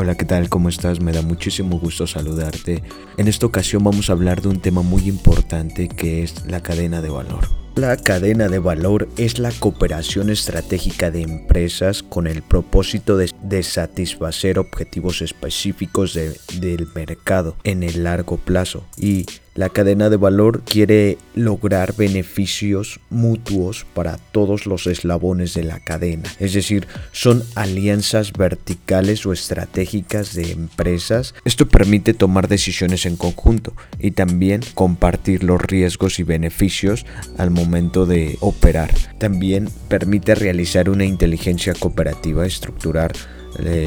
Hola, ¿qué tal? ¿Cómo estás? Me da muchísimo gusto saludarte. En esta ocasión vamos a hablar de un tema muy importante que es la cadena de valor. La cadena de valor es la cooperación estratégica de empresas con el propósito de, satisfacer objetivos específicos del mercado en el largo plazo y la cadena de valor quiere lograr beneficios mutuos para todos los eslabones de la cadena. Es decir, son alianzas verticales o estratégicas de empresas. Esto permite tomar decisiones en conjunto y también compartir los riesgos y beneficios al momento de operar. También permite realizar una inteligencia cooperativa, estructurar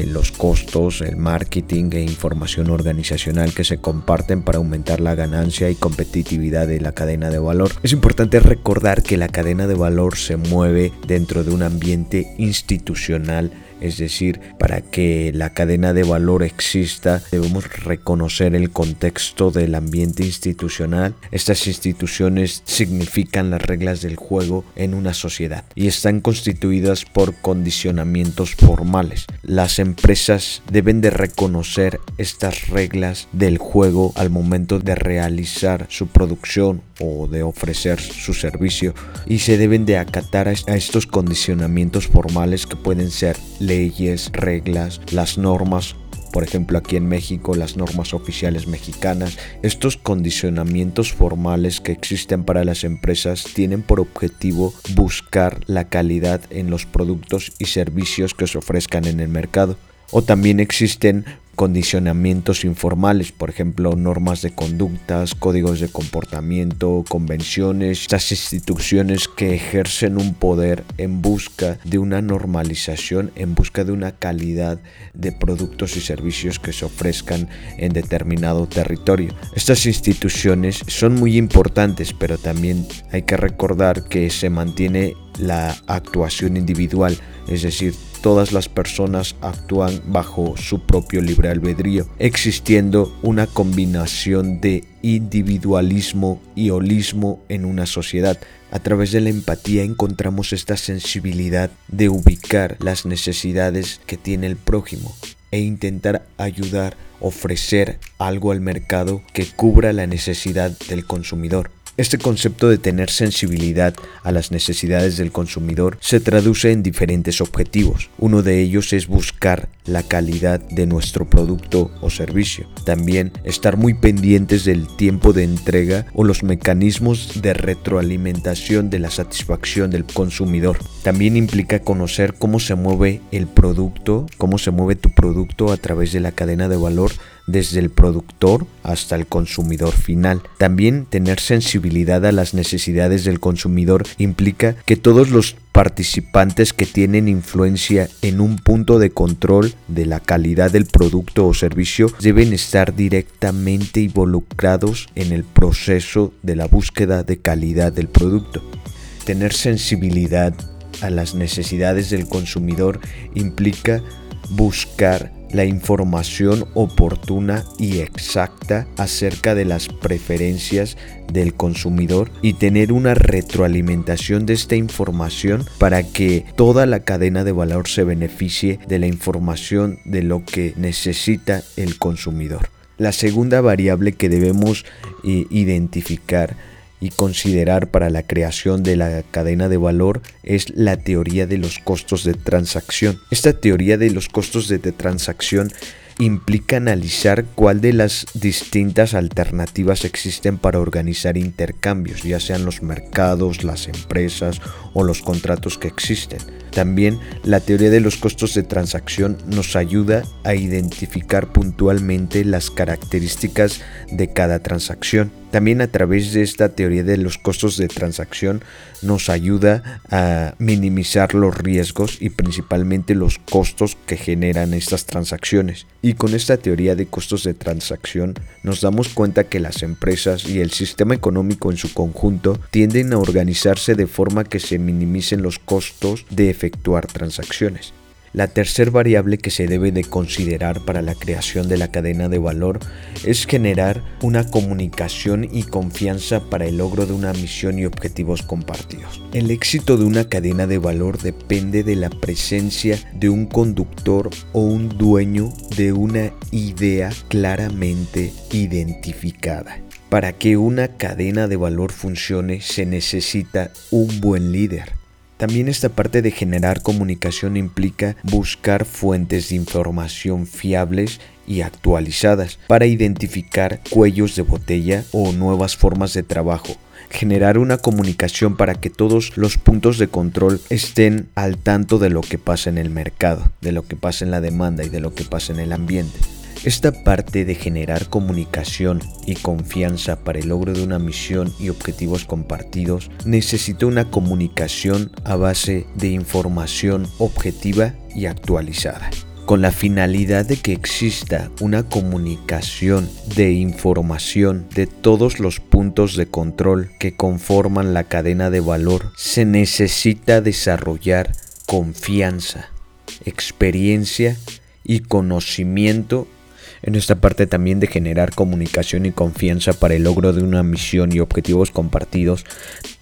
los costos, el marketing e información organizacional que se comparten para aumentar la ganancia y competitividad de la cadena de valor. Es importante recordar que la cadena de valor se mueve dentro de un ambiente institucional es decir, para que la cadena de valor exista, debemos reconocer el contexto del ambiente institucional. Estas instituciones significan las reglas del juego en una sociedad y están constituidas por condicionamientos formales. Las empresas deben de reconocer estas reglas del juego al momento de realizar su producción o de ofrecer su servicio y se deben de acatar a estos condicionamientos formales que pueden ser leyes, reglas, las normas por ejemplo aquí en México las normas oficiales mexicanas, estos condicionamientos formales que existen para las empresas tienen por objetivo buscar la calidad en los productos y servicios que se ofrezcan en el mercado. O también existen condicionamientos informales, por ejemplo, normas de conductas, códigos de comportamiento, convenciones, estas instituciones que ejercen un poder en busca de una normalización, en busca de una calidad de productos y servicios que se ofrezcan en determinado territorio. Estas instituciones son muy importantes, pero también hay que recordar que se mantiene la actuación individual, es decir, todas las personas actúan bajo su propio libre albedrío, existiendo una combinación de individualismo y holismo en una sociedad. A través de la empatía encontramos esta sensibilidad de ubicar las necesidades que tiene el prójimo e intentar ayudar, ofrecer algo al mercado que cubra la necesidad del consumidor. Este concepto de tener sensibilidad a las necesidades del consumidor se traduce en diferentes objetivos. Uno de ellos es buscar la calidad de nuestro producto o servicio. También estar muy pendientes del tiempo de entrega o los mecanismos de retroalimentación de la satisfacción del consumidor. También implica conocer cómo se mueve el producto, cómo se mueve tu producto a través de la cadena de valor desde el productor hasta el consumidor final. También tener sensibilidad a las necesidades del consumidor implica que todos los participantes que tienen influencia en un punto de control de la calidad del producto o servicio deben estar directamente involucrados en el proceso de la búsqueda de calidad del producto. Tener sensibilidad a las necesidades del consumidor implica buscar la información oportuna y exacta acerca de las preferencias del consumidor y tener una retroalimentación de esta información para que toda la cadena de valor se beneficie de la información de lo que necesita el consumidor. La segunda variable que debemos eh, identificar y considerar para la creación de la cadena de valor es la teoría de los costos de transacción. Esta teoría de los costos de transacción implica analizar cuál de las distintas alternativas existen para organizar intercambios, ya sean los mercados, las empresas o los contratos que existen. También la teoría de los costos de transacción nos ayuda a identificar puntualmente las características de cada transacción. También a través de esta teoría de los costos de transacción nos ayuda a minimizar los riesgos y principalmente los costos que generan estas transacciones. Y con esta teoría de costos de transacción nos damos cuenta que las empresas y el sistema económico en su conjunto tienden a organizarse de forma que se minimicen los costos de efectuar transacciones. La tercera variable que se debe de considerar para la creación de la cadena de valor es generar una comunicación y confianza para el logro de una misión y objetivos compartidos. El éxito de una cadena de valor depende de la presencia de un conductor o un dueño de una idea claramente identificada. Para que una cadena de valor funcione se necesita un buen líder también esta parte de generar comunicación implica buscar fuentes de información fiables y actualizadas para identificar cuellos de botella o nuevas formas de trabajo generar una comunicación para que todos los puntos de control estén al tanto de lo que pasa en el mercado, de lo que pasa en la demanda y de lo que pasa en el ambiente. Esta parte de generar comunicación y confianza para el logro de una misión y objetivos compartidos necesita una comunicación a base de información objetiva y actualizada con la finalidad de que exista una comunicación de información de todos los puntos de control que conforman la cadena de valor, se necesita desarrollar confianza, experiencia y conocimiento en esta parte también de generar comunicación y confianza para el logro de una misión y objetivos compartidos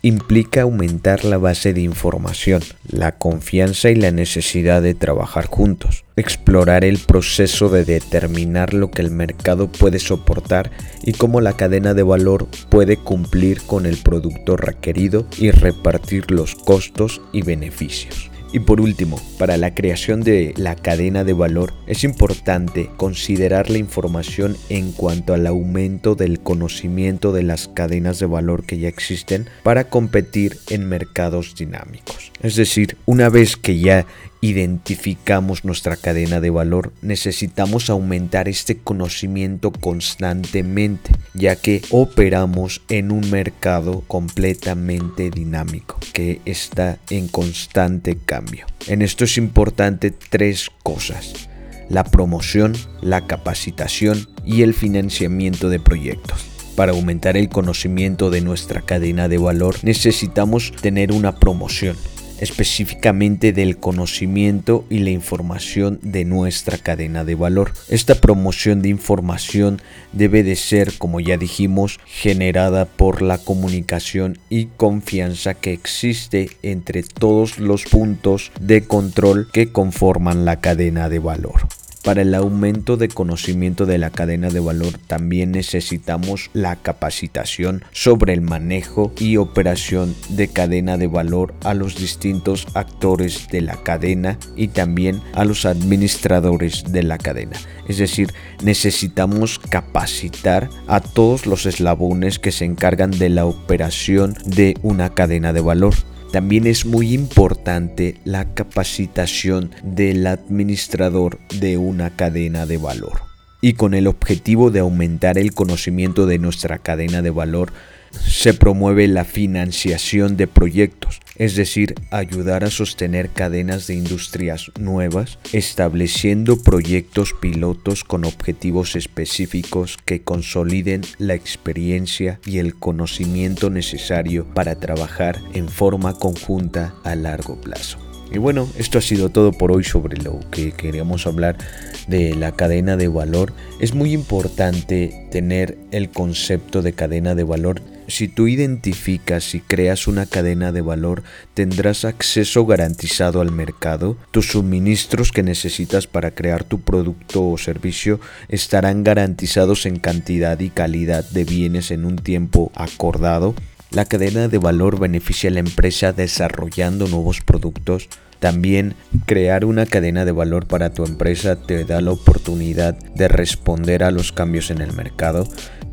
implica aumentar la base de información, la confianza y la necesidad de trabajar juntos, explorar el proceso de determinar lo que el mercado puede soportar y cómo la cadena de valor puede cumplir con el producto requerido y repartir los costos y beneficios. Y por último, para la creación de la cadena de valor es importante considerar la información en cuanto al aumento del conocimiento de las cadenas de valor que ya existen para competir en mercados dinámicos. Es decir, una vez que ya identificamos nuestra cadena de valor, necesitamos aumentar este conocimiento constantemente, ya que operamos en un mercado completamente dinámico, que está en constante cambio. En esto es importante tres cosas. La promoción, la capacitación y el financiamiento de proyectos. Para aumentar el conocimiento de nuestra cadena de valor necesitamos tener una promoción, específicamente del conocimiento y la información de nuestra cadena de valor. Esta promoción de información debe de ser, como ya dijimos, generada por la comunicación y confianza que existe entre todos los puntos de control que conforman la cadena de valor. Para el aumento de conocimiento de la cadena de valor también necesitamos la capacitación sobre el manejo y operación de cadena de valor a los distintos actores de la cadena y también a los administradores de la cadena. Es decir, necesitamos capacitar a todos los eslabones que se encargan de la operación de una cadena de valor. También es muy importante la capacitación del administrador de una cadena de valor. Y con el objetivo de aumentar el conocimiento de nuestra cadena de valor, se promueve la financiación de proyectos, es decir, ayudar a sostener cadenas de industrias nuevas, estableciendo proyectos pilotos con objetivos específicos que consoliden la experiencia y el conocimiento necesario para trabajar en forma conjunta a largo plazo. Y bueno, esto ha sido todo por hoy sobre lo que queríamos hablar de la cadena de valor. Es muy importante tener el concepto de cadena de valor si tú identificas y creas una cadena de valor, tendrás acceso garantizado al mercado. Tus suministros que necesitas para crear tu producto o servicio estarán garantizados en cantidad y calidad de bienes en un tiempo acordado. La cadena de valor beneficia a la empresa desarrollando nuevos productos. También crear una cadena de valor para tu empresa te da la oportunidad de responder a los cambios en el mercado.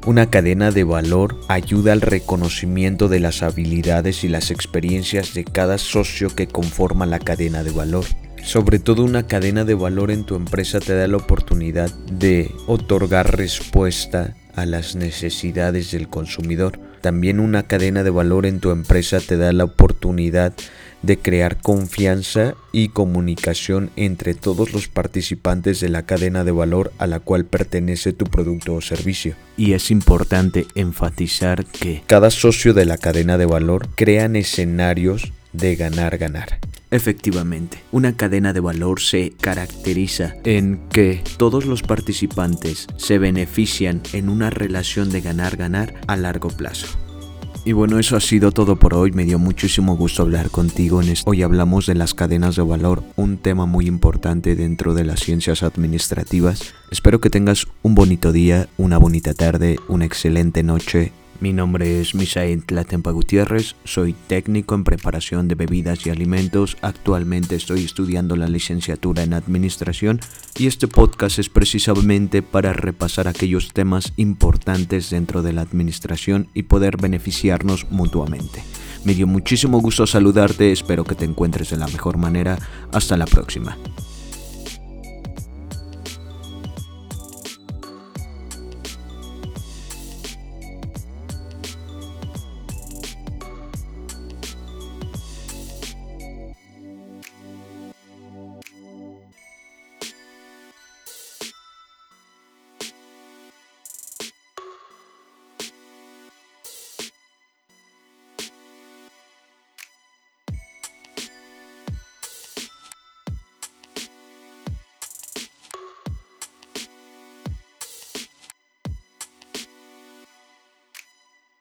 Una cadena de valor ayuda al reconocimiento de las habilidades y las experiencias de cada socio que conforma la cadena de valor. Sobre todo una cadena de valor en tu empresa te da la oportunidad de otorgar respuesta a las necesidades del consumidor. También una cadena de valor en tu empresa te da la oportunidad de crear confianza y comunicación entre todos los participantes de la cadena de valor a la cual pertenece tu producto o servicio. Y es importante enfatizar que cada socio de la cadena de valor crean escenarios de ganar-ganar. Efectivamente, una cadena de valor se caracteriza en que todos los participantes se benefician en una relación de ganar-ganar a largo plazo. Y bueno, eso ha sido todo por hoy. Me dio muchísimo gusto hablar contigo. Hoy hablamos de las cadenas de valor, un tema muy importante dentro de las ciencias administrativas. Espero que tengas un bonito día, una bonita tarde, una excelente noche mi nombre es Misael Tlatempa Gutiérrez, soy técnico en preparación de bebidas y alimentos. Actualmente estoy estudiando la licenciatura en administración y este podcast es precisamente para repasar aquellos temas importantes dentro de la administración y poder beneficiarnos mutuamente. Me dio muchísimo gusto saludarte, espero que te encuentres de la mejor manera. Hasta la próxima.